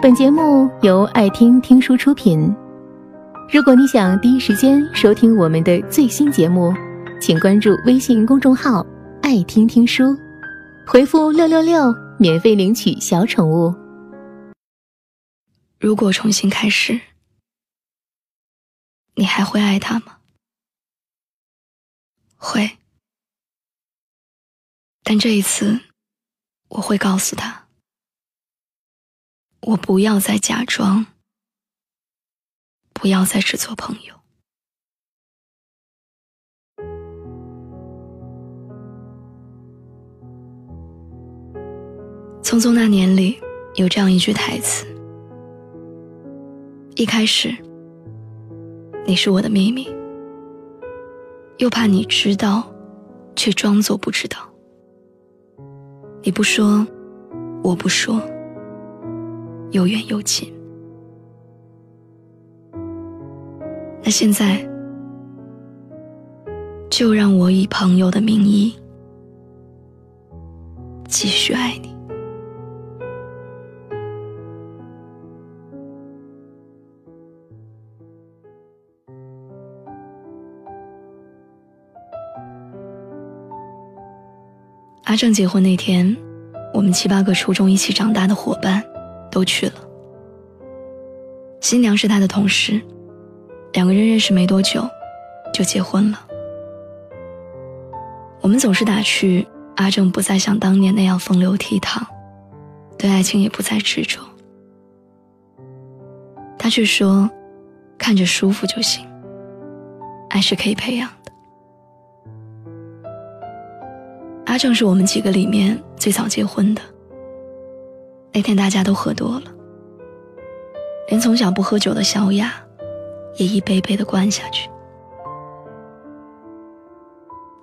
本节目由爱听听书出品。如果你想第一时间收听我们的最新节目，请关注微信公众号“爱听听书”，回复“六六六”免费领取小宠物。如果重新开始，你还会爱他吗？会，但这一次，我会告诉他。我不要再假装，不要再只做朋友。匆匆那年里有这样一句台词：一开始，你是我的秘密，又怕你知道，却装作不知道。你不说，我不说。又远又近。那现在，就让我以朋友的名义继续爱你。阿正结婚那天，我们七八个初中一起长大的伙伴。都去了。新娘是他的同事，两个人认识没多久，就结婚了。我们总是打趣阿正不再像当年那样风流倜傥，对爱情也不再执着。他却说，看着舒服就行，爱是可以培养的。阿正是我们几个里面最早结婚的。那天大家都喝多了，连从小不喝酒的小雅，也一杯杯的灌下去。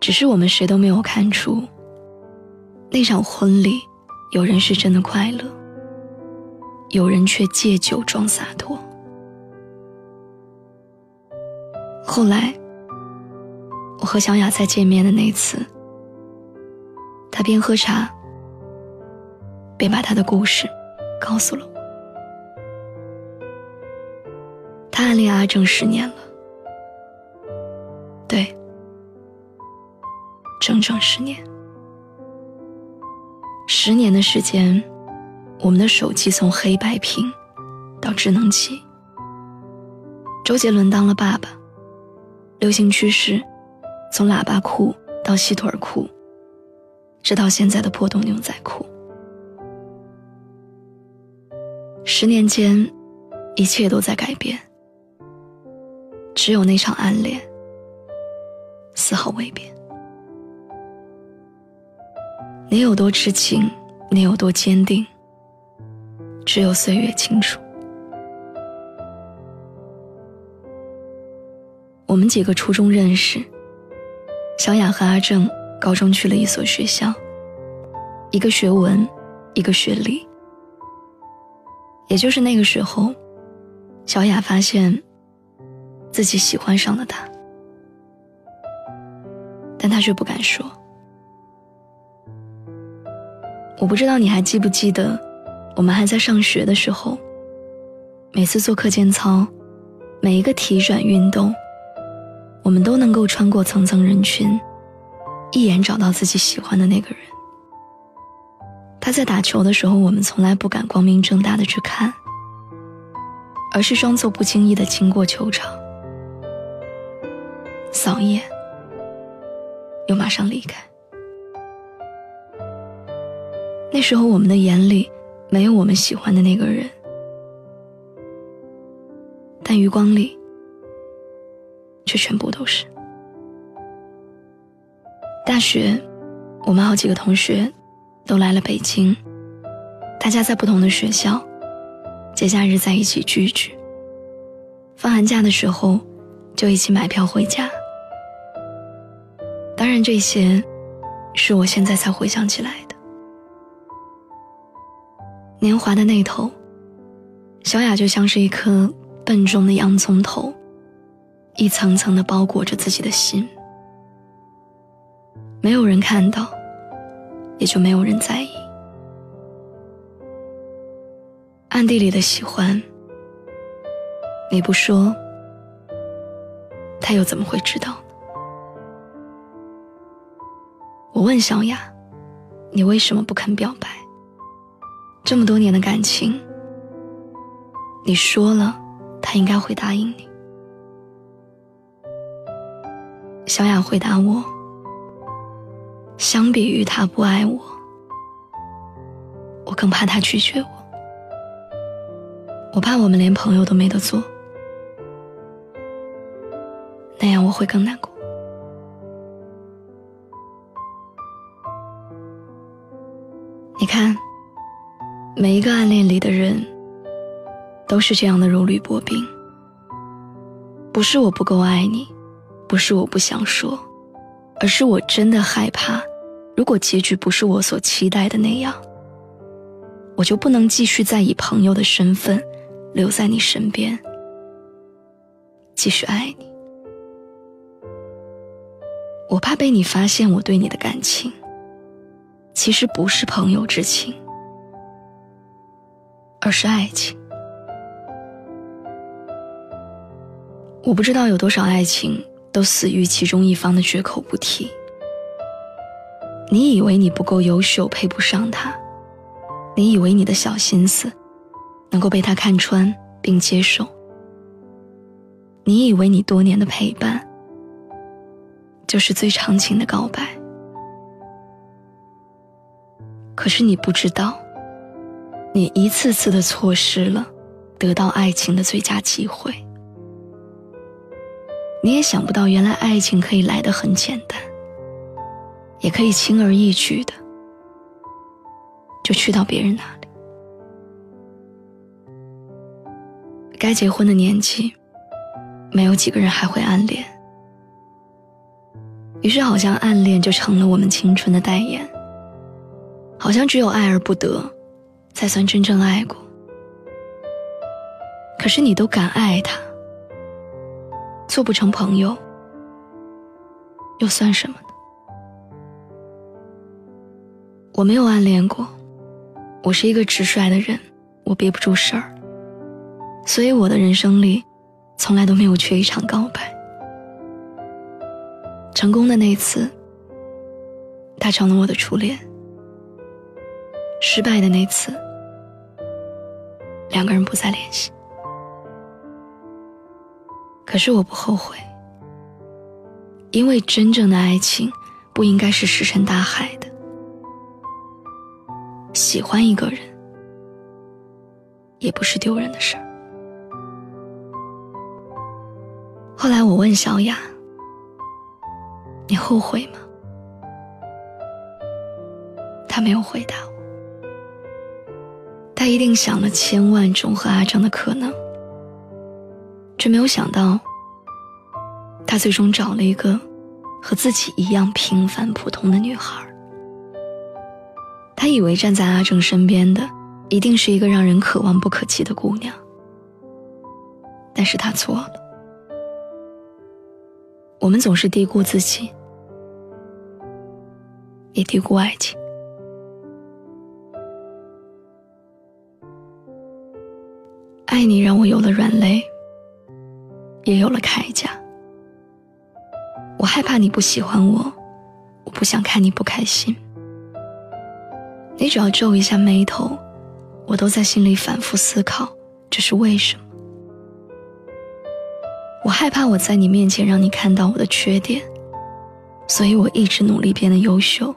只是我们谁都没有看出，那场婚礼，有人是真的快乐，有人却借酒装洒脱。后来，我和小雅再见面的那次，她边喝茶。便把他的故事告诉了我。他暗恋阿正十年了，对，整整十年。十年的时间，我们的手机从黑白屏到智能机，周杰伦当了爸爸，流行趋势从喇叭裤到细腿裤，直到现在的破洞牛仔裤。十年间，一切都在改变，只有那场暗恋丝毫未变。你有多痴情，你有多坚定，只有岁月清楚。我们几个初中认识，小雅和阿正高中去了一所学校，一个学文，一个学理。也就是那个时候，小雅发现自己喜欢上了他，但她却不敢说。我不知道你还记不记得，我们还在上学的时候，每次做课间操，每一个体转运动，我们都能够穿过层层人群，一眼找到自己喜欢的那个人。他在打球的时候，我们从来不敢光明正大的去看，而是装作不经意的经过球场，扫一眼，又马上离开。那时候我们的眼里没有我们喜欢的那个人，但余光里却全部都是。大学，我们好几个同学。都来了北京，大家在不同的学校，节假日在一起聚聚。放寒假的时候，就一起买票回家。当然，这些是我现在才回想起来的。年华的那头，小雅就像是一颗笨重的洋葱头，一层层的包裹着自己的心，没有人看到。也就没有人在意。暗地里的喜欢，你不说，他又怎么会知道呢？我问小雅：“你为什么不肯表白？这么多年的感情，你说了，他应该会答应你。”小雅回答我：“相比于他不爱我，我更怕他拒绝我。”我怕我们连朋友都没得做，那样我会更难过。你看，每一个暗恋里的人，都是这样的如履薄冰。不是我不够爱你，不是我不想说，而是我真的害怕，如果结局不是我所期待的那样，我就不能继续再以朋友的身份。留在你身边，继续爱你。我怕被你发现我对你的感情，其实不是朋友之情，而是爱情。我不知道有多少爱情都死于其中一方的绝口不提。你以为你不够优秀，配不上他；你以为你的小心思。能够被他看穿并接受。你以为你多年的陪伴，就是最长情的告白，可是你不知道，你一次次的错失了得到爱情的最佳机会。你也想不到，原来爱情可以来得很简单，也可以轻而易举的就去到别人那里。该结婚的年纪，没有几个人还会暗恋。于是，好像暗恋就成了我们青春的代言。好像只有爱而不得，才算真正爱过。可是，你都敢爱他，做不成朋友，又算什么呢？我没有暗恋过，我是一个直率的人，我憋不住事儿。所以我的人生里，从来都没有缺一场告白。成功的那次，他成了我的初恋；失败的那次，两个人不再联系。可是我不后悔，因为真正的爱情不应该是石沉大海的。喜欢一个人，也不是丢人的事儿。后来我问小雅：“你后悔吗？”她没有回答我。她一定想了千万种和阿张的可能，却没有想到，他最终找了一个和自己一样平凡普通的女孩。他以为站在阿正身边的一定是一个让人可望不可及的姑娘，但是他错了。我们总是低估自己，也低估爱情。爱你让我有了软肋，也有了铠甲。我害怕你不喜欢我，我不想看你不开心。你只要皱一下眉头，我都在心里反复思考，这是为什么。我害怕我在你面前让你看到我的缺点，所以我一直努力变得优秀。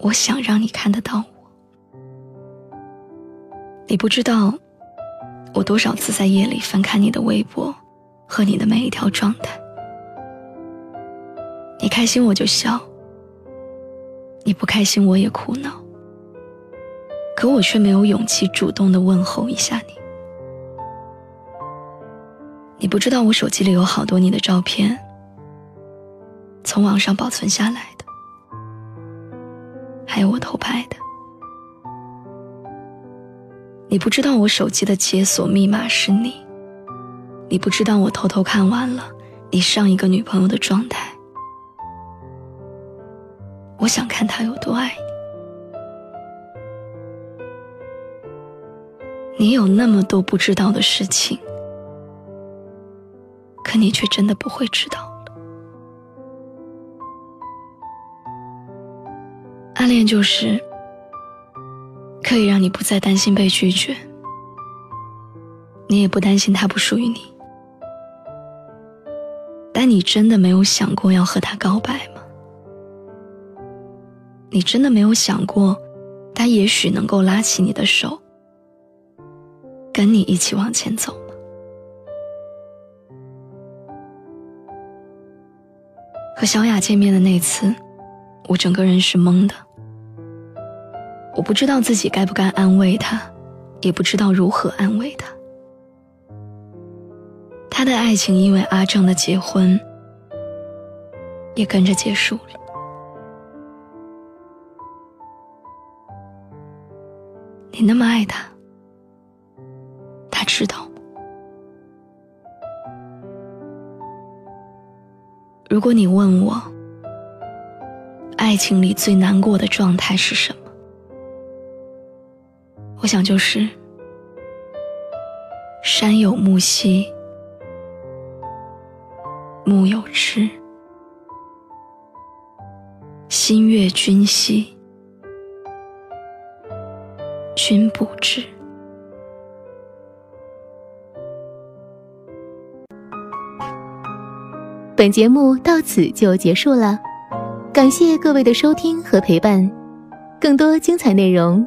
我想让你看得到我。你不知道，我多少次在夜里翻看你的微博和你的每一条状态。你开心我就笑，你不开心我也苦恼。可我却没有勇气主动的问候一下你。你不知道我手机里有好多你的照片，从网上保存下来的，还有我偷拍的。你不知道我手机的解锁密码是你，你不知道我偷偷看完了你上一个女朋友的状态。我想看他有多爱你。你有那么多不知道的事情，可你却真的不会知道。暗恋就是可以让你不再担心被拒绝，你也不担心他不属于你。但你真的没有想过要和他告白吗？你真的没有想过，他也许能够拉起你的手？跟你一起往前走吗？和小雅见面的那次，我整个人是懵的。我不知道自己该不该安慰他，也不知道如何安慰他。他的爱情因为阿正的结婚，也跟着结束了。你那么爱他。知道吗？如果你问我，爱情里最难过的状态是什么？我想就是山有木兮，木有枝；心悦君兮，君不知。本节目到此就结束了，感谢各位的收听和陪伴。更多精彩内容，